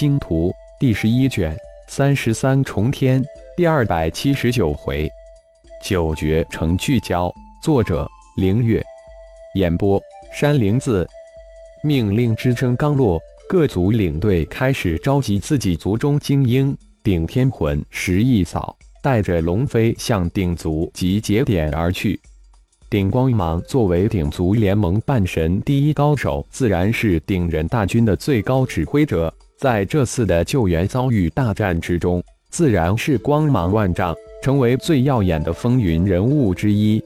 星图》第十一卷三十三重天第二百七十九回，九绝成聚焦。作者：凌月。演播：山灵子。命令之声刚落，各族领队开始召集自己族中精英。顶天魂石一扫，带着龙飞向顶族集结点而去。顶光芒作为顶族联盟半神第一高手，自然是顶人大军的最高指挥者。在这次的救援遭遇大战之中，自然是光芒万丈，成为最耀眼的风云人物之一。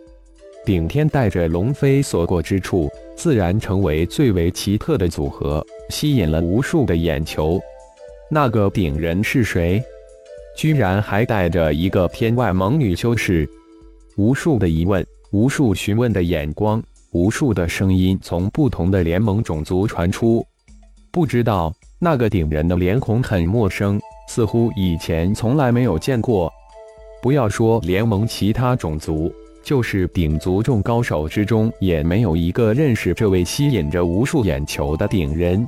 顶天带着龙飞所过之处，自然成为最为奇特的组合，吸引了无数的眼球。那个顶人是谁？居然还带着一个天外猛女修士！无数的疑问。无数询问的眼光，无数的声音从不同的联盟种族传出。不知道那个顶人的脸孔很陌生，似乎以前从来没有见过。不要说联盟其他种族，就是顶族众高手之中，也没有一个认识这位吸引着无数眼球的顶人。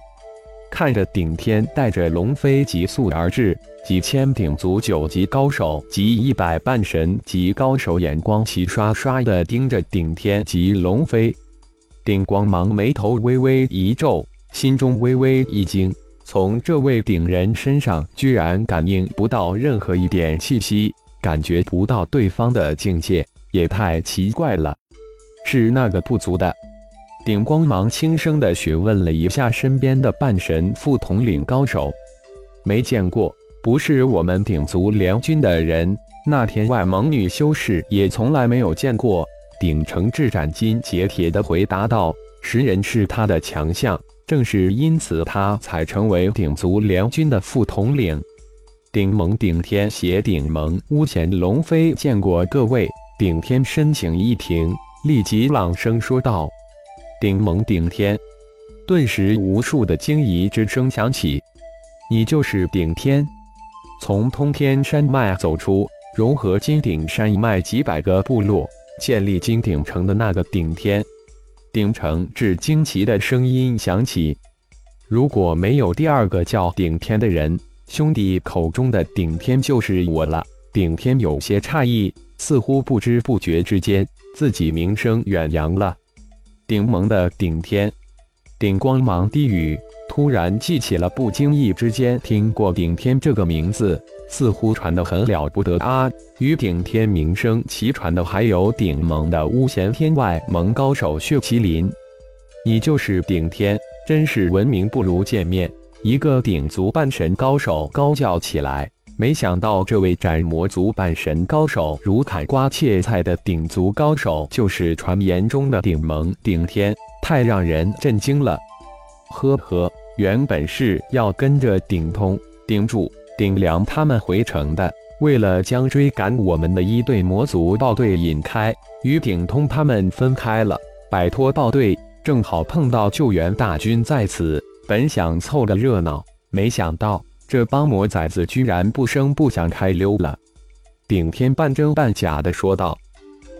看着顶天带着龙飞急速而至，几千顶族九级高手及一百半神级高手眼光齐刷刷地盯着顶天及龙飞。顶光芒眉头微微一皱，心中微微一惊，从这位顶人身上居然感应不到任何一点气息，感觉不到对方的境界，也太奇怪了。是那个不足的。顶光芒轻声的询问了一下身边的半神副统领高手，没见过，不是我们顶族联军的人。那天外蒙女修士也从来没有见过。顶城智斩金截铁的回答道：“识人是他的强项，正是因此他才成为顶族联军的副统领。”顶盟顶天携顶盟屋前龙飞见过各位。顶天申请一停，立即朗声说道。顶盟顶天，顿时无数的惊疑之声响起。你就是顶天，从通天山脉走出，融合金顶山脉几百个部落，建立金顶城的那个顶天。顶城至惊奇的声音响起。如果没有第二个叫顶天的人，兄弟口中的顶天就是我了。顶天有些诧异，似乎不知不觉之间，自己名声远扬了。顶盟的顶天，顶光芒低语，突然记起了不经意之间听过顶天这个名字，似乎传得很了不得啊！与顶天名声齐传的还有顶盟的巫贤天外盟高手血麒麟。你就是顶天，真是闻名不如见面！一个顶族半神高手高叫起来。没想到这位斩魔族半神高手如砍瓜切菜的顶族高手，就是传言中的顶盟顶天，太让人震惊了。呵呵，原本是要跟着顶通、顶柱、顶梁他们回城的，为了将追赶我们的一队魔族暴队引开，与顶通他们分开了，摆脱暴队，正好碰到救援大军在此，本想凑个热闹，没想到。这帮魔崽子居然不声不响开溜了！顶天半真半假的说道：“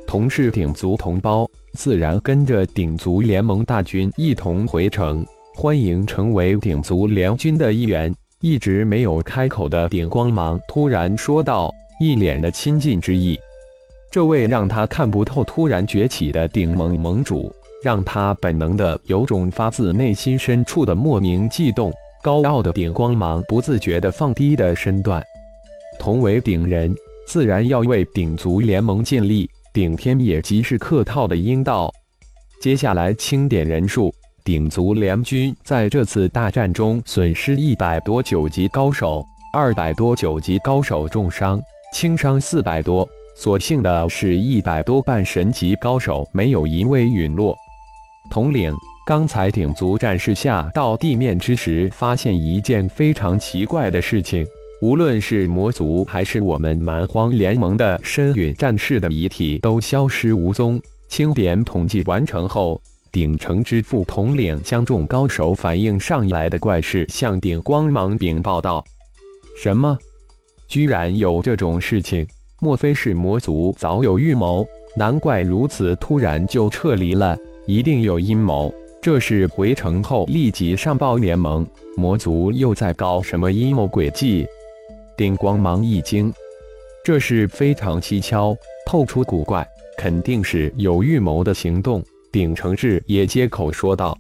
同是顶族同胞，自然跟着顶族联盟大军一同回城，欢迎成为顶族联军的一员。”一直没有开口的顶光芒突然说道，一脸的亲近之意。这位让他看不透突然崛起的顶盟盟主，让他本能的有种发自内心深处的莫名悸动。高傲的顶光芒不自觉地放低的身段，同为顶人，自然要为顶族联盟尽力。顶天也极是客套的应道：“接下来清点人数，鼎族联军在这次大战中损失一百多九级高手，二百多九级高手重伤，轻伤四百多。所幸的是一百多半神级高手没有一位陨落。”统领。刚才鼎族战士下到地面之时，发现一件非常奇怪的事情：无论是魔族还是我们蛮荒联盟的深陨战士的遗体，都消失无踪。清点统计完成后，鼎城之副统领将众高手反映上来的怪事向顶光芒禀报道：“什么？居然有这种事情？莫非是魔族早有预谋？难怪如此突然就撤离了，一定有阴谋。”这是回城后立即上报联盟，魔族又在搞什么阴谋诡计？顶光芒一惊，这是非常蹊跷，透出古怪，肯定是有预谋的行动。顶承志也接口说道。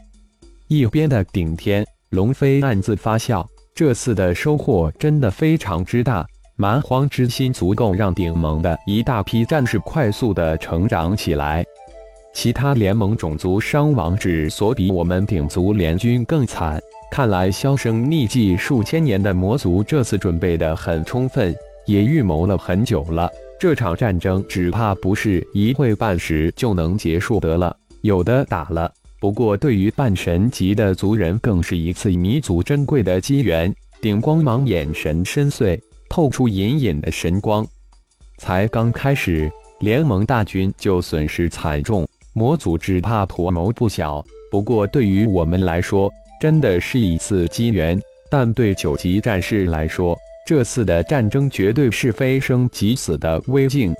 一边的顶天龙飞暗自发笑，这次的收获真的非常之大。蛮荒之心足够让顶盟的一大批战士快速的成长起来，其他联盟种族伤亡之所比我们顶族联军更惨。看来销声匿迹数千年的魔族这次准备的很充分，也预谋了很久了。这场战争只怕不是一会半时就能结束得了，有的打了。不过对于半神级的族人，更是一次弥足珍贵的机缘。顶光芒眼神深邃。透出隐隐的神光，才刚开始，联盟大军就损失惨重，魔族只怕图谋不小。不过对于我们来说，真的是一次机缘；但对九级战士来说，这次的战争绝对是非生即死的危境。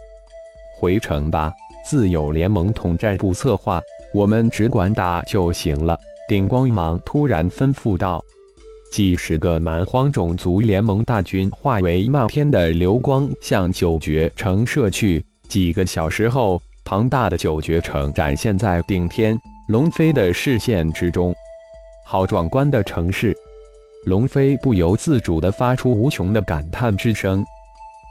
回城吧，自有联盟统战部策划，我们只管打就行了。顶光芒突然吩咐道。几十个蛮荒种族联盟大军化为漫天的流光，向九绝城射去。几个小时后，庞大的九绝城展现在顶天龙飞的视线之中。好壮观的城市！龙飞不由自主地发出无穷的感叹之声。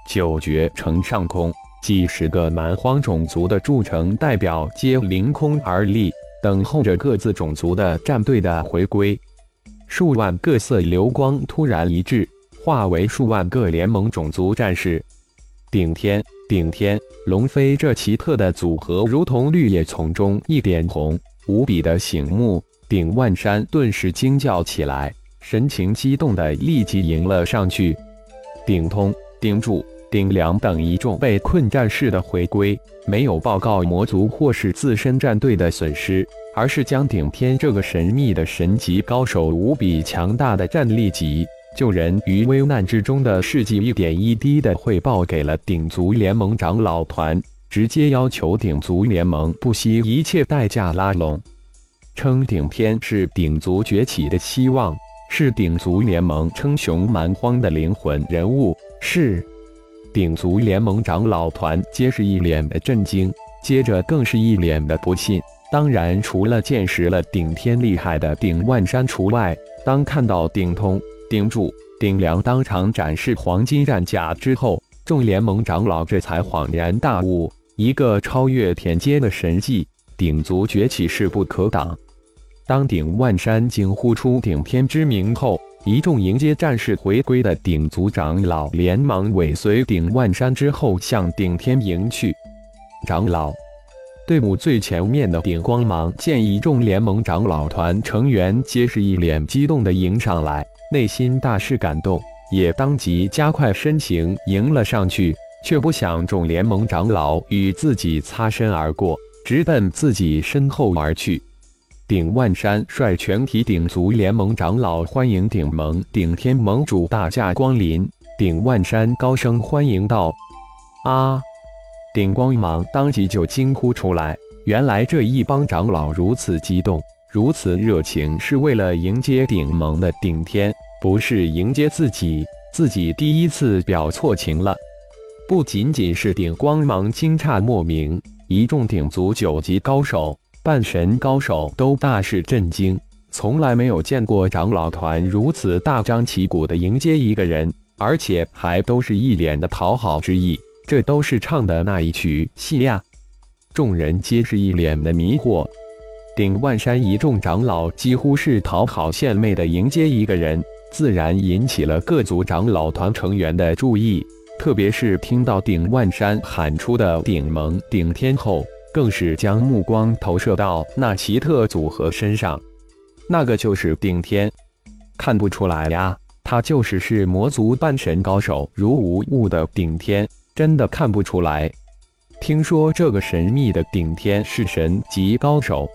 九绝城上空，几十个蛮荒种族的筑城代表皆凌空而立，等候着各自种族的战队的回归。数万各色流光突然一致，化为数万个联盟种族战士。顶天，顶天，龙飞这奇特的组合，如同绿叶丛中一点红，无比的醒目。顶万山顿时惊叫起来，神情激动的立即迎了上去。顶通、顶住、顶梁等一众被困战士的回归，没有报告魔族或是自身战队的损失。而是将顶天这个神秘的神级高手无比强大的战力级救人于危难之中的事迹一点一滴的汇报给了鼎族联盟长老团，直接要求鼎族联盟不惜一切代价拉拢，称顶天是鼎族崛起的希望，是鼎族联盟称雄蛮荒的灵魂人物。是鼎族联盟长老团皆是一脸的震惊，接着更是一脸的不信。当然，除了见识了顶天厉害的顶万山除外。当看到顶通、顶柱、顶梁当场展示黄金战甲之后，众联盟长老这才恍然大悟：一个超越天阶的神迹，鼎族崛起势不可挡。当顶万山惊呼出顶天之名后，一众迎接战士回归的鼎族长老连忙尾随鼎万山之后向顶天迎去。长老。队伍最前面的顶光芒见一众联盟长老团成员皆是一脸激动的迎上来，内心大是感动，也当即加快身形迎了上去，却不想众联盟长老与自己擦身而过，直奔自己身后而去。顶万山率全体顶族联盟长老欢迎顶盟顶天盟主大驾光临，顶万山高声欢迎道：“啊！”顶光芒当即就惊呼出来，原来这一帮长老如此激动，如此热情，是为了迎接顶盟的顶天，不是迎接自己。自己第一次表错情了。不仅仅是顶光芒惊诧莫名，一众顶族九级高手、半神高手都大是震惊，从来没有见过长老团如此大张旗鼓的迎接一个人，而且还都是一脸的讨好之意。这都是唱的那一曲戏呀！众人皆是一脸的迷惑。顶万山一众长老几乎是讨好献媚的迎接一个人，自然引起了各族长老团成员的注意。特别是听到顶万山喊出的顶盟顶天后，更是将目光投射到那奇特组合身上。那个就是顶天，看不出来呀，他就是是魔族半神高手，如无物的顶天。真的看不出来。听说这个神秘的顶天是神级高手，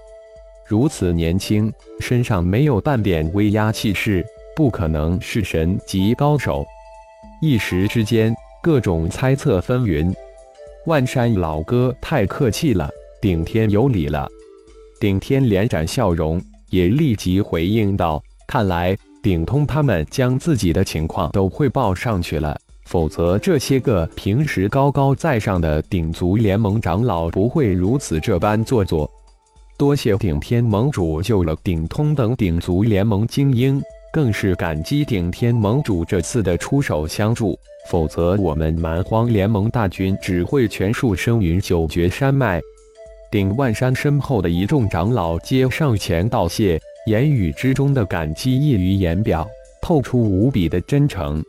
如此年轻，身上没有半点威压气势，不可能是神级高手。一时之间，各种猜测纷纭。万山老哥太客气了，顶天有礼了。顶天脸展笑容，也立即回应道：“看来顶通他们将自己的情况都汇报上去了，否则这些个平时高高在上的顶族联盟长老不会如此这般做作。多谢顶天盟主救了顶通等顶族联盟精英。”更是感激顶天盟主这次的出手相助，否则我们蛮荒联盟大军只会全数生于九绝山脉。顶万山身后的一众长老皆上前道谢，言语之中的感激溢于言表，透出无比的真诚。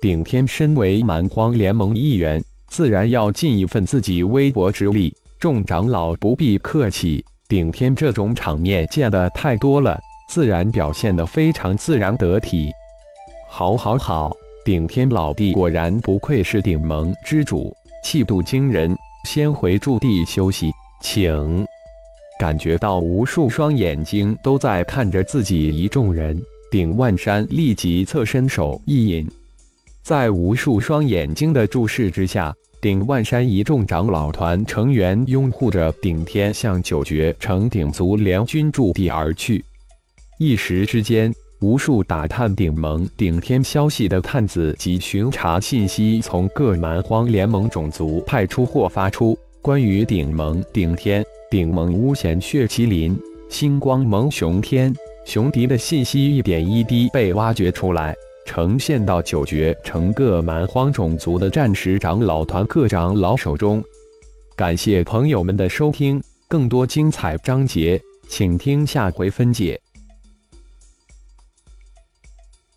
顶天身为蛮荒联盟一员，自然要尽一份自己微薄之力，众长老不必客气。顶天这种场面见得太多了。自然表现得非常自然得体。好，好，好！顶天老弟果然不愧是顶盟之主，气度惊人。先回驻地休息，请。感觉到无数双眼睛都在看着自己，一众人，顶万山立即侧身手一引，在无数双眼睛的注视之下，顶万山一众长老团成员拥护着顶天向九绝城顶族联军驻地而去。一时之间，无数打探顶盟顶天消息的探子及巡查信息从各蛮荒联盟种族派出或发出，关于顶盟顶天、顶盟巫贤血麒麟、星光盟熊天、熊迪的信息一点一滴被挖掘出来，呈现到九绝城各蛮荒种族的战时长老团各长老手中。感谢朋友们的收听，更多精彩章节，请听下回分解。